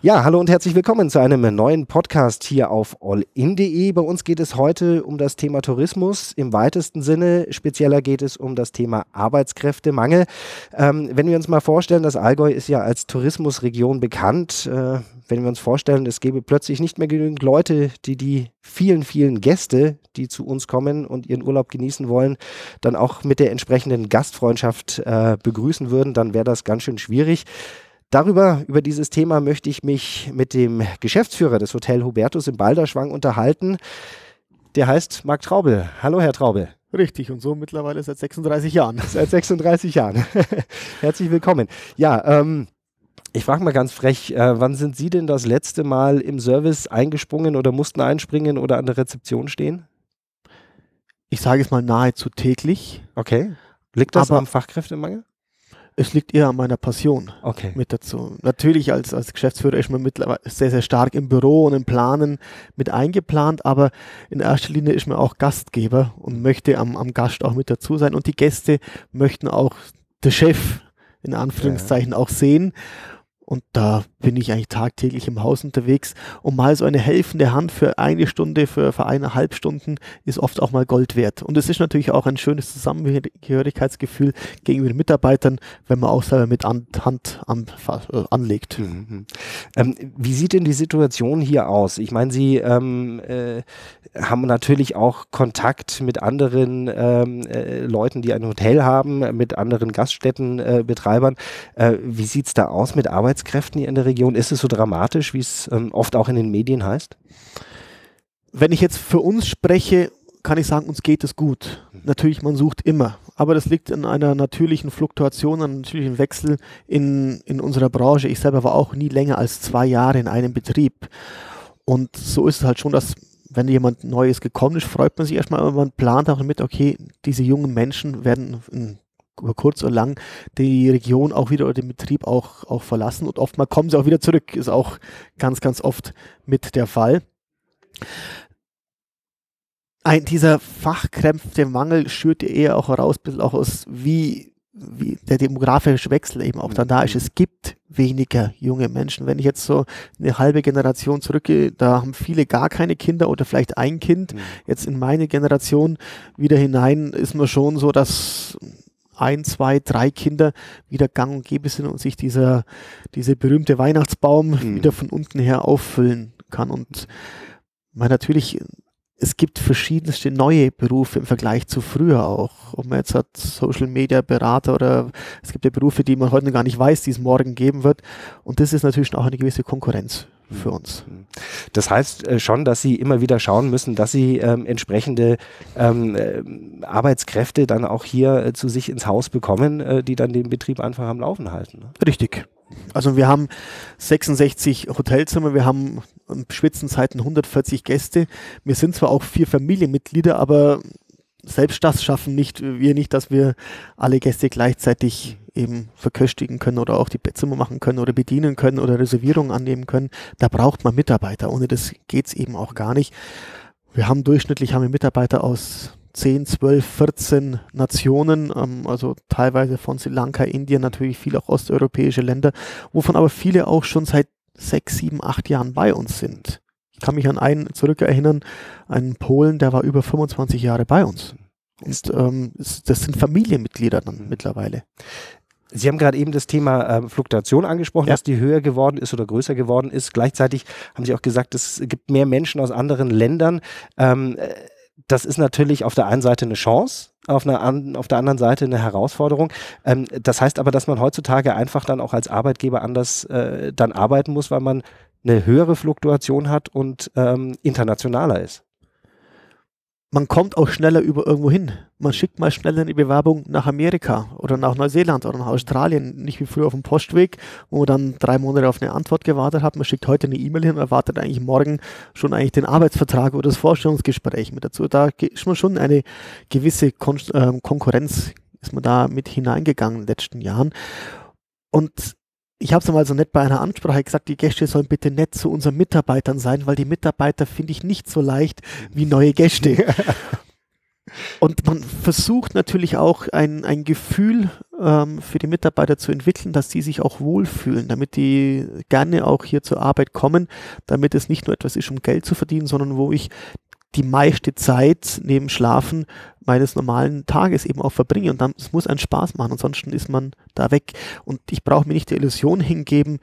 Ja, hallo und herzlich willkommen zu einem neuen Podcast hier auf allin.de. Bei uns geht es heute um das Thema Tourismus im weitesten Sinne. Spezieller geht es um das Thema Arbeitskräftemangel. Ähm, wenn wir uns mal vorstellen, das Allgäu ist ja als Tourismusregion bekannt. Äh, wenn wir uns vorstellen, es gäbe plötzlich nicht mehr genügend Leute, die die vielen, vielen Gäste, die zu uns kommen und ihren Urlaub genießen wollen, dann auch mit der entsprechenden Gastfreundschaft äh, begrüßen würden, dann wäre das ganz schön schwierig. Darüber, über dieses Thema möchte ich mich mit dem Geschäftsführer des Hotel Hubertus im Balderschwang unterhalten. Der heißt Marc Traubel. Hallo, Herr Traubel. Richtig, und so mittlerweile seit 36 Jahren. Seit 36 Jahren. Herzlich willkommen. Ja, ähm, ich frage mal ganz frech, äh, wann sind Sie denn das letzte Mal im Service eingesprungen oder mussten einspringen oder an der Rezeption stehen? Ich sage es mal nahezu täglich. Okay. Liegt das Aber am Fachkräftemangel? Es liegt eher an meiner Passion okay. mit dazu. Natürlich als, als Geschäftsführer ist man mittlerweile sehr, sehr stark im Büro und im Planen mit eingeplant, aber in erster Linie ist man auch Gastgeber und möchte am, am Gast auch mit dazu sein. Und die Gäste möchten auch der Chef in Anführungszeichen ja. auch sehen. Und da bin ich eigentlich tagtäglich im Haus unterwegs. Und mal so eine helfende Hand für eine Stunde, für, für eineinhalb Stunden ist oft auch mal Gold wert. Und es ist natürlich auch ein schönes Zusammengehörigkeitsgefühl gegenüber den Mitarbeitern, wenn man auch selber mit an, Hand an, äh, anlegt. Mhm. Ähm, wie sieht denn die Situation hier aus? Ich meine, Sie ähm, äh, haben natürlich auch Kontakt mit anderen ähm, äh, Leuten, die ein Hotel haben, mit anderen Gaststättenbetreibern. Äh, wie sieht es da aus mit Arbeits Arbeitskräften hier in der Region? Ist es so dramatisch, wie es ähm, oft auch in den Medien heißt? Wenn ich jetzt für uns spreche, kann ich sagen, uns geht es gut. Natürlich, man sucht immer. Aber das liegt in einer natürlichen Fluktuation, einem natürlichen Wechsel in, in unserer Branche. Ich selber war auch nie länger als zwei Jahre in einem Betrieb. Und so ist es halt schon, dass wenn jemand Neues gekommen ist, freut man sich erstmal, aber man plant auch mit, okay, diese jungen Menschen werden in über kurz oder lang die Region auch wieder oder den Betrieb auch, auch verlassen und oftmals kommen sie auch wieder zurück, ist auch ganz, ganz oft mit der Fall. Ein, dieser Fachkräftemangel schürt eher auch heraus, ein bisschen auch aus, wie, wie der demografische Wechsel eben auch dann da ist. Es gibt weniger junge Menschen. Wenn ich jetzt so eine halbe Generation zurückgehe, da haben viele gar keine Kinder oder vielleicht ein Kind. Mhm. Jetzt in meine Generation wieder hinein ist man schon so, dass ein, zwei, drei Kinder wieder gang und gäbe sind und sich dieser, diese berühmte Weihnachtsbaum mhm. wieder von unten her auffüllen kann. Und man natürlich, es gibt verschiedenste neue Berufe im Vergleich zu früher auch. Ob man jetzt hat Social Media Berater oder es gibt ja Berufe, die man heute gar nicht weiß, die es morgen geben wird. Und das ist natürlich auch eine gewisse Konkurrenz für uns. Das heißt äh, schon, dass Sie immer wieder schauen müssen, dass Sie ähm, entsprechende ähm, äh, Arbeitskräfte dann auch hier äh, zu sich ins Haus bekommen, äh, die dann den Betrieb einfach am Laufen halten. Ne? Richtig. Also wir haben 66 Hotelzimmer, wir haben in Spitzenzeiten 140 Gäste. Wir sind zwar auch vier Familienmitglieder, aber selbst das schaffen nicht wir nicht, dass wir alle Gäste gleichzeitig eben verköstigen können oder auch die Bettzimmer machen können oder bedienen können oder Reservierungen annehmen können. Da braucht man Mitarbeiter. Ohne das geht's eben auch gar nicht. Wir haben durchschnittlich haben wir Mitarbeiter aus 10, 12, 14 Nationen, ähm, also teilweise von Sri Lanka, Indien, natürlich viele auch osteuropäische Länder, wovon aber viele auch schon seit sechs, sieben, acht Jahren bei uns sind. Ich kann mich an einen zurückerinnern, einen Polen, der war über 25 Jahre bei uns. Und ähm, das sind Familienmitglieder dann mhm. mittlerweile. Sie haben gerade eben das Thema äh, Fluktuation angesprochen, ja. dass die höher geworden ist oder größer geworden ist. Gleichzeitig haben Sie auch gesagt, es gibt mehr Menschen aus anderen Ländern. Ähm, äh, das ist natürlich auf der einen Seite eine Chance, auf, einer auf der anderen Seite eine Herausforderung. Ähm, das heißt aber, dass man heutzutage einfach dann auch als Arbeitgeber anders äh, dann arbeiten muss, weil man eine höhere Fluktuation hat und ähm, internationaler ist man kommt auch schneller über irgendwo hin. Man schickt mal schneller eine Bewerbung nach Amerika oder nach Neuseeland oder nach Australien, nicht wie früher auf dem Postweg, wo man dann drei Monate auf eine Antwort gewartet hat. Man schickt heute eine E-Mail hin und erwartet eigentlich morgen schon eigentlich den Arbeitsvertrag oder das Vorstellungsgespräch mit dazu. Da ist man schon eine gewisse Kon äh, Konkurrenz, ist man da mit hineingegangen in den letzten Jahren. Und ich habe es mal so nett bei einer Ansprache gesagt, die Gäste sollen bitte nett zu unseren Mitarbeitern sein, weil die Mitarbeiter finde ich nicht so leicht wie neue Gäste. Und man versucht natürlich auch ein, ein Gefühl ähm, für die Mitarbeiter zu entwickeln, dass sie sich auch wohlfühlen, damit die gerne auch hier zur Arbeit kommen, damit es nicht nur etwas ist, um Geld zu verdienen, sondern wo ich die meiste Zeit neben Schlafen meines normalen Tages eben auch verbringe. Und dann, es muss einen Spaß machen, ansonsten ist man da weg. Und ich brauche mir nicht die Illusion hingeben,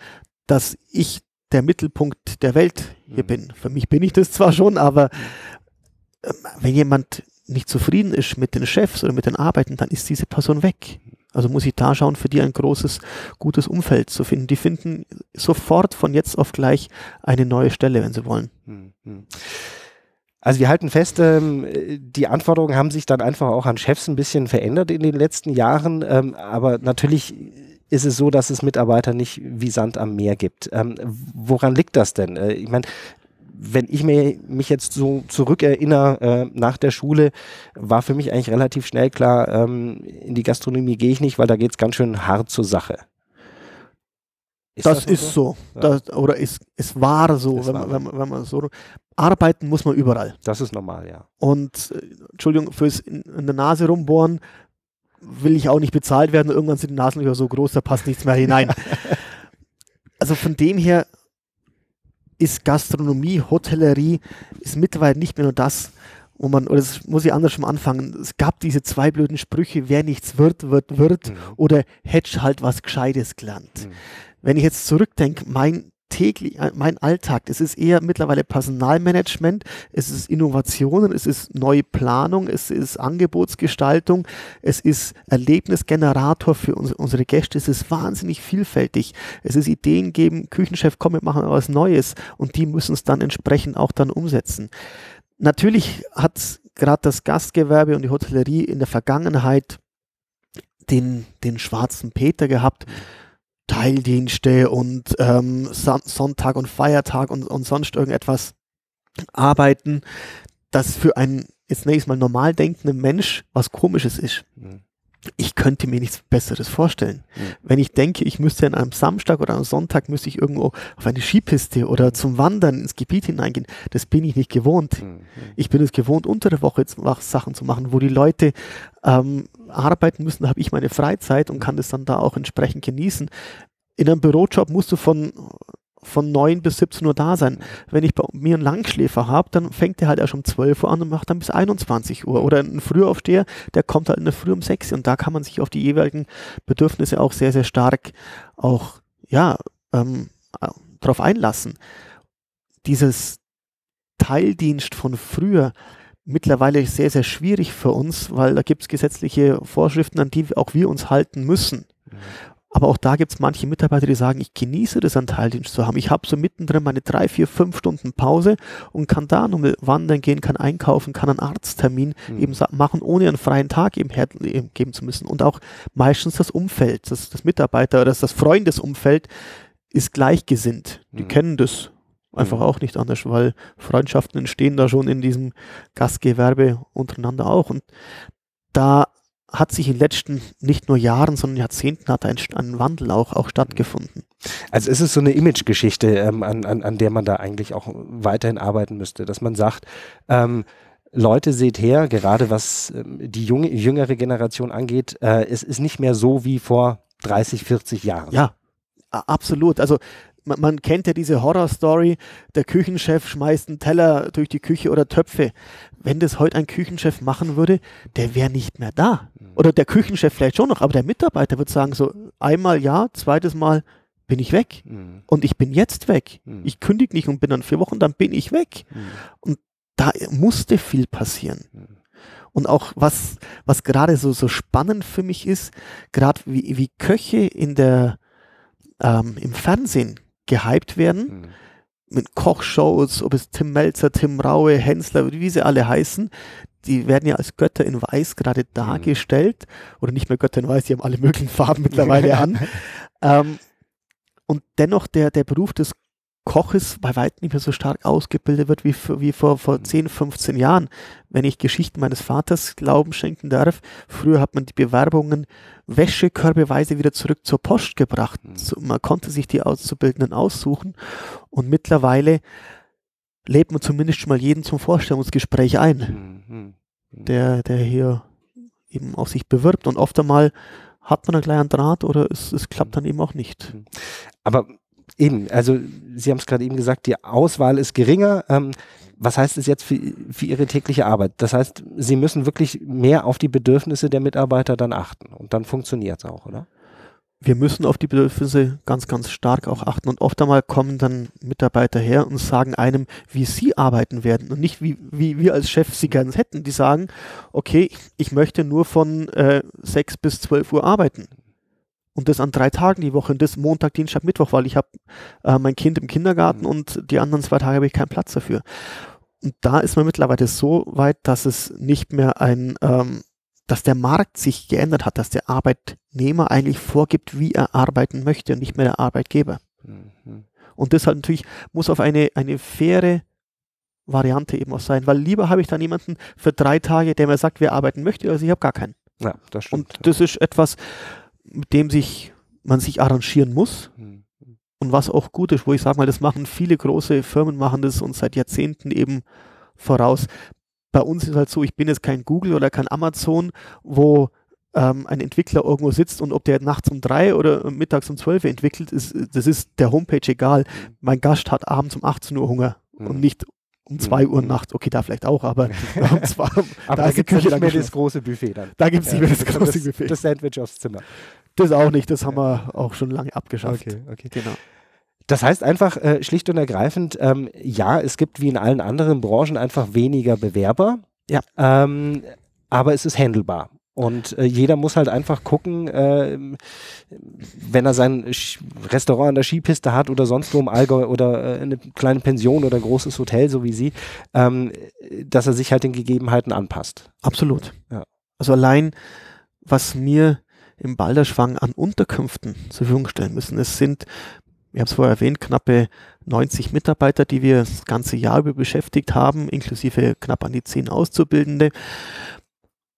dass ich der Mittelpunkt der Welt hier mhm. bin. Für mich bin ich das zwar schon, aber äh, wenn jemand nicht zufrieden ist mit den Chefs oder mit den Arbeiten, dann ist diese Person weg. Also muss ich da schauen, für die ein großes, gutes Umfeld zu finden. Die finden sofort von jetzt auf gleich eine neue Stelle, wenn sie wollen. Mhm. Also wir halten fest, ähm, die Anforderungen haben sich dann einfach auch an Chefs ein bisschen verändert in den letzten Jahren. Ähm, aber natürlich ist es so, dass es Mitarbeiter nicht wie Sand am Meer gibt. Ähm, woran liegt das denn? Äh, ich meine, wenn ich mir, mich jetzt so zurückerinnere, äh, nach der Schule war für mich eigentlich relativ schnell klar, ähm, in die Gastronomie gehe ich nicht, weil da geht es ganz schön hart zur Sache. Ist das, das ist so. so. Das, oder es, es war so, es wenn, war man, wenn, wenn, man, so. Arbeiten muss man überall. Das ist normal, ja. Und, äh, Entschuldigung, fürs in, in der Nase rumbohren will ich auch nicht bezahlt werden. Irgendwann sind die Nasenlöcher so groß, da passt nichts mehr hinein. also von dem her ist Gastronomie, Hotellerie, ist mittlerweile nicht mehr nur das, wo man, oder das muss ich anders schon anfangen, es gab diese zwei blöden Sprüche, wer nichts wird, wird, wird, mhm. oder hätte halt was Gescheites gelernt. Mhm. Wenn ich jetzt zurückdenke, mein täglich, äh, mein Alltag, es ist eher mittlerweile Personalmanagement, es ist Innovationen, es ist neue Planung, es ist Angebotsgestaltung, es ist Erlebnisgenerator für uns, unsere Gäste, es ist wahnsinnig vielfältig. Es ist Ideen geben, Küchenchef, komm, wir machen was Neues und die müssen es dann entsprechend auch dann umsetzen. Natürlich hat gerade das Gastgewerbe und die Hotellerie in der Vergangenheit den, den schwarzen Peter gehabt. Teildienste und ähm, Sonntag und Feiertag und, und sonst irgendetwas arbeiten, das für einen jetzt nächstes Mal normal denkenden Mensch was komisches ist. Mhm. Ich könnte mir nichts Besseres vorstellen. Mhm. Wenn ich denke, ich müsste an einem Samstag oder am Sonntag müsste ich irgendwo auf eine Skipiste oder zum Wandern ins Gebiet hineingehen, das bin ich nicht gewohnt. Mhm. Ich bin es gewohnt, unter der Woche Sachen zu machen, wo die Leute ähm, arbeiten müssen, habe ich meine Freizeit und kann das dann da auch entsprechend genießen. In einem Bürojob musst du von von 9 bis 17 Uhr da sein. Wenn ich bei mir einen Langschläfer habe, dann fängt der halt erst um 12 Uhr an und macht dann bis 21 Uhr. Oder ein Frühaufsteher, der kommt halt in der Früh um 6 Uhr. Und da kann man sich auf die jeweiligen Bedürfnisse auch sehr, sehr stark auch, ja, ähm, darauf einlassen. Dieses Teildienst von früher, mittlerweile sehr, sehr schwierig für uns, weil da gibt es gesetzliche Vorschriften, an die auch wir uns halten müssen. Mhm. Aber auch da gibt es manche Mitarbeiter, die sagen, ich genieße das, einen Teildienst zu haben. Ich habe so mittendrin meine drei, vier, fünf Stunden Pause und kann da nochmal wandern gehen, kann einkaufen, kann einen Arzttermin mhm. eben machen, ohne einen freien Tag eben, eben geben zu müssen. Und auch meistens das Umfeld, das, das Mitarbeiter oder das, das Freundesumfeld ist gleichgesinnt. Die mhm. kennen das Einfach mhm. auch nicht anders, weil Freundschaften entstehen da schon in diesem Gastgewerbe untereinander auch. Und da hat sich in den letzten nicht nur Jahren, sondern Jahrzehnten hat ein, ein Wandel auch, auch stattgefunden. Also ist es so eine Imagegeschichte, ähm, an, an, an der man da eigentlich auch weiterhin arbeiten müsste, dass man sagt, ähm, Leute, seht her, gerade was ähm, die junge, jüngere Generation angeht, äh, es ist nicht mehr so wie vor 30, 40 Jahren. Ja, absolut. Also man, man kennt ja diese Horror-Story, der Küchenchef schmeißt einen Teller durch die Küche oder Töpfe. Wenn das heute ein Küchenchef machen würde, der wäre nicht mehr da. Mhm. Oder der Küchenchef vielleicht schon noch, aber der Mitarbeiter wird sagen, so einmal ja, zweites Mal bin ich weg. Mhm. Und ich bin jetzt weg. Mhm. Ich kündige nicht und bin dann vier Wochen, dann bin ich weg. Mhm. Und da musste viel passieren. Mhm. Und auch was, was gerade so, so spannend für mich ist, gerade wie, wie Köche in der, ähm, im Fernsehen gehypt werden. Mhm. Mit Kochshows, ob es Tim Melzer, Tim Raue, Hensler, wie sie alle heißen, die werden ja als Götter in Weiß gerade mhm. dargestellt. Mhm. Oder nicht mehr Götter in Weiß, die haben alle möglichen Farben mittlerweile an. ähm, und dennoch der, der Beruf des Koches bei weitem nicht mehr so stark ausgebildet wird wie, wie vor, vor 10, 15 Jahren. Wenn ich Geschichten meines Vaters Glauben schenken darf, früher hat man die Bewerbungen wäschekörbeweise wieder zurück zur Post gebracht. Mhm. So, man konnte sich die Auszubildenden aussuchen und mittlerweile lädt man zumindest schon mal jeden zum Vorstellungsgespräch ein. Mhm. der, der hier eben auf sich bewirbt. Und oft einmal hat man einen kleinen Draht oder es, es klappt dann eben auch nicht. Mhm. Aber eben, also Sie haben es gerade eben gesagt, die Auswahl ist geringer. Ähm, was heißt es jetzt für, für Ihre tägliche Arbeit? Das heißt, Sie müssen wirklich mehr auf die Bedürfnisse der Mitarbeiter dann achten und dann funktioniert es auch, oder? wir müssen auf die Bedürfnisse ganz, ganz stark auch achten. Und oft einmal kommen dann Mitarbeiter her und sagen einem, wie sie arbeiten werden und nicht wie, wie wir als Chef sie gerne hätten. Die sagen, okay, ich möchte nur von äh, 6 bis 12 Uhr arbeiten. Und das an drei Tagen die Woche und das Montag, Dienstag, Mittwoch, weil ich habe äh, mein Kind im Kindergarten mhm. und die anderen zwei Tage habe ich keinen Platz dafür. Und da ist man mittlerweile so weit, dass es nicht mehr ein ähm, dass der Markt sich geändert hat, dass der Arbeitnehmer eigentlich vorgibt, wie er arbeiten möchte und nicht mehr der Arbeitgeber. Mhm. Und deshalb natürlich muss auf eine, eine faire Variante eben auch sein, weil lieber habe ich dann jemanden für drei Tage, der mir sagt, wer arbeiten möchte, als ich habe gar keinen. Ja, das stimmt. Und das ist etwas, mit dem sich man sich arrangieren muss. Mhm. Und was auch gut ist, wo ich sage mal, das machen viele große Firmen, machen das uns seit Jahrzehnten eben voraus bei uns ist halt so, ich bin jetzt kein Google oder kein Amazon, wo ähm, ein Entwickler irgendwo sitzt und ob der nachts um drei oder mittags um zwölf entwickelt, ist, das ist der Homepage egal. Mhm. Mein Gast hat abends um 18 Uhr Hunger mhm. und nicht um zwei Uhr nachts, okay, da vielleicht auch, aber um zwei, aber da, da gibt es nicht mehr das große Buffet dann. Da gibt es nicht mehr das große das, Buffet. Das Sandwich aufs Zimmer. Das auch nicht, das haben wir auch schon lange abgeschafft. Okay, okay. Genau. Das heißt einfach äh, schlicht und ergreifend, ähm, ja, es gibt wie in allen anderen Branchen einfach weniger Bewerber. Ja. Ähm, aber es ist handelbar. Und äh, jeder muss halt einfach gucken, äh, wenn er sein Sch Restaurant an der Skipiste hat oder sonst wo im Allgäu oder äh, eine kleine Pension oder großes Hotel, so wie Sie, ähm, dass er sich halt den Gegebenheiten anpasst. Absolut. Ja. Also allein, was mir im Balderschwang an Unterkünften zur Verfügung stellen müssen. Es sind wir haben es vorher erwähnt, knappe 90 Mitarbeiter, die wir das ganze Jahr über beschäftigt haben, inklusive knapp an die 10 Auszubildende.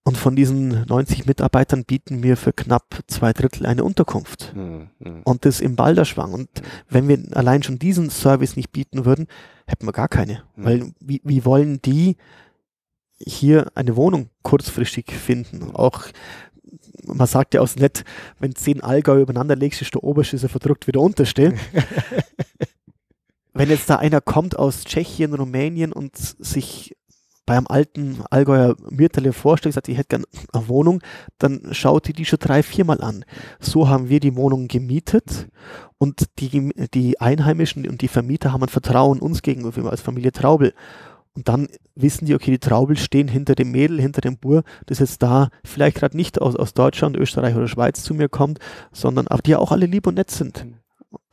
Und von diesen 90 Mitarbeitern bieten wir für knapp zwei Drittel eine Unterkunft. Mhm. Und das im Balderschwang. Und wenn wir allein schon diesen Service nicht bieten würden, hätten wir gar keine. Mhm. Weil wie, wie wollen die hier eine Wohnung kurzfristig finden? Auch man sagt ja aus nett, wenn zehn Allgäu übereinander legst, ist der oberste so verdrückt wie der unterste. wenn jetzt da einer kommt aus Tschechien, Rumänien und sich bei einem alten Allgäuer Mirtele vorstellt, sagt, ich hätte gerne eine Wohnung, dann schaut die die schon drei, viermal an. So haben wir die Wohnung gemietet und die, die Einheimischen und die Vermieter haben ein Vertrauen uns gegenüber als Familie Traubel. Und dann wissen die, okay, die Traubel stehen hinter dem Mädel, hinter dem Bur, das jetzt da vielleicht gerade nicht aus, aus Deutschland, Österreich oder Schweiz zu mir kommt, sondern aber die ja auch alle lieb und nett sind. Mhm.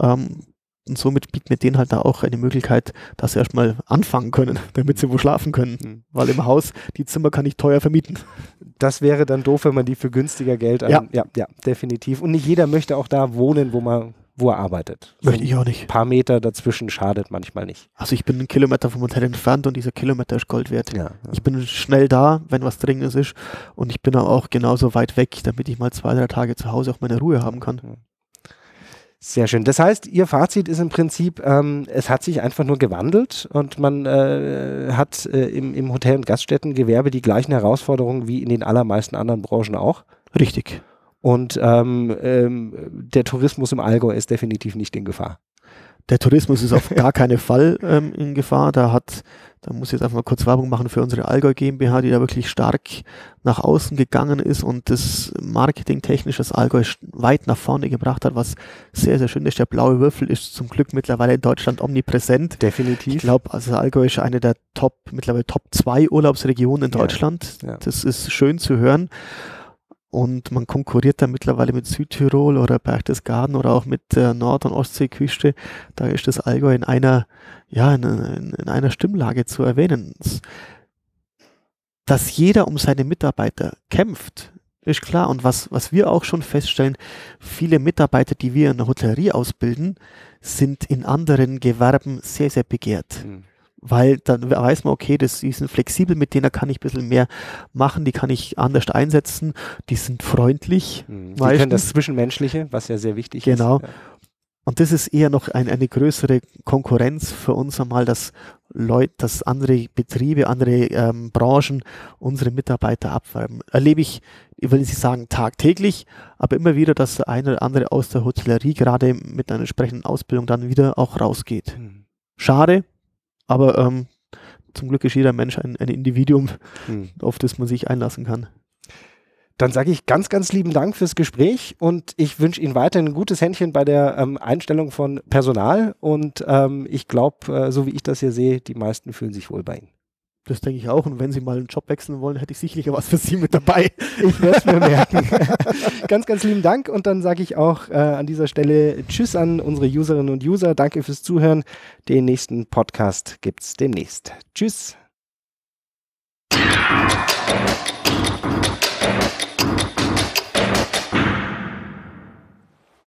Ähm, und somit bieten wir denen halt da auch eine Möglichkeit, dass sie erstmal anfangen können, damit sie wo schlafen können. Mhm. Weil im Haus, die Zimmer kann ich teuer vermieten. Das wäre dann doof, wenn man die für günstiger Geld an. Ja, ja, ja definitiv. Und nicht jeder möchte auch da wohnen, wo man wo er arbeitet. Möchte so ich auch nicht. Ein paar Meter dazwischen schadet manchmal nicht. Also ich bin einen Kilometer vom Hotel entfernt und dieser Kilometer ist Gold wert. Ja, ja. Ich bin schnell da, wenn was Dringendes ist und ich bin auch genauso weit weg, damit ich mal zwei, drei Tage zu Hause auch meine Ruhe haben kann. Sehr schön. Das heißt, Ihr Fazit ist im Prinzip, ähm, es hat sich einfach nur gewandelt und man äh, hat äh, im, im Hotel- und Gaststättengewerbe die gleichen Herausforderungen wie in den allermeisten anderen Branchen auch. Richtig. Und ähm, ähm, der Tourismus im Allgäu ist definitiv nicht in Gefahr. Der Tourismus ist auf gar keinen Fall ähm, in Gefahr. Da hat, da muss ich jetzt einfach mal kurz Werbung machen für unsere Allgäu GmbH, die da wirklich stark nach außen gegangen ist und das marketingtechnisch das Allgäu weit nach vorne gebracht hat, was sehr, sehr schön ist. Der blaue Würfel ist zum Glück mittlerweile in Deutschland omnipräsent. Definitiv. Ich glaube, also Allgäu ist eine der Top, mittlerweile Top 2 Urlaubsregionen in Deutschland. Ja, ja. Das ist schön zu hören. Und man konkurriert da mittlerweile mit Südtirol oder Berchtesgaden oder auch mit der Nord- und Ostseeküste. Da ist das Allgäu in einer, ja, in, in, in einer Stimmlage zu erwähnen. Dass jeder um seine Mitarbeiter kämpft, ist klar. Und was, was wir auch schon feststellen, viele Mitarbeiter, die wir in der Hotellerie ausbilden, sind in anderen Gewerben sehr, sehr begehrt. Mhm weil dann weiß man, okay, das, die sind flexibel, mit denen kann ich ein bisschen mehr machen, die kann ich anders einsetzen, die sind freundlich. Mhm. Die können das Zwischenmenschliche, was ja sehr wichtig genau. ist. Genau. Und das ist eher noch ein, eine größere Konkurrenz für uns einmal, dass Leute, dass andere Betriebe, andere ähm, Branchen unsere Mitarbeiter abwerben. Erlebe ich, ich will nicht sagen tagtäglich, aber immer wieder, dass der eine oder andere aus der Hotellerie gerade mit einer entsprechenden Ausbildung dann wieder auch rausgeht. Mhm. Schade, aber ähm, zum Glück ist jeder Mensch ein, ein Individuum, mhm. auf das man sich einlassen kann. Dann sage ich ganz, ganz lieben Dank fürs Gespräch und ich wünsche Ihnen weiterhin ein gutes Händchen bei der ähm, Einstellung von Personal und ähm, ich glaube, äh, so wie ich das hier sehe, die meisten fühlen sich wohl bei Ihnen. Das denke ich auch. Und wenn Sie mal einen Job wechseln wollen, hätte ich sicherlich was für Sie mit dabei. Ich werde es mir merken. ganz, ganz lieben Dank. Und dann sage ich auch äh, an dieser Stelle Tschüss an unsere Userinnen und User. Danke fürs Zuhören. Den nächsten Podcast gibt es demnächst. Tschüss.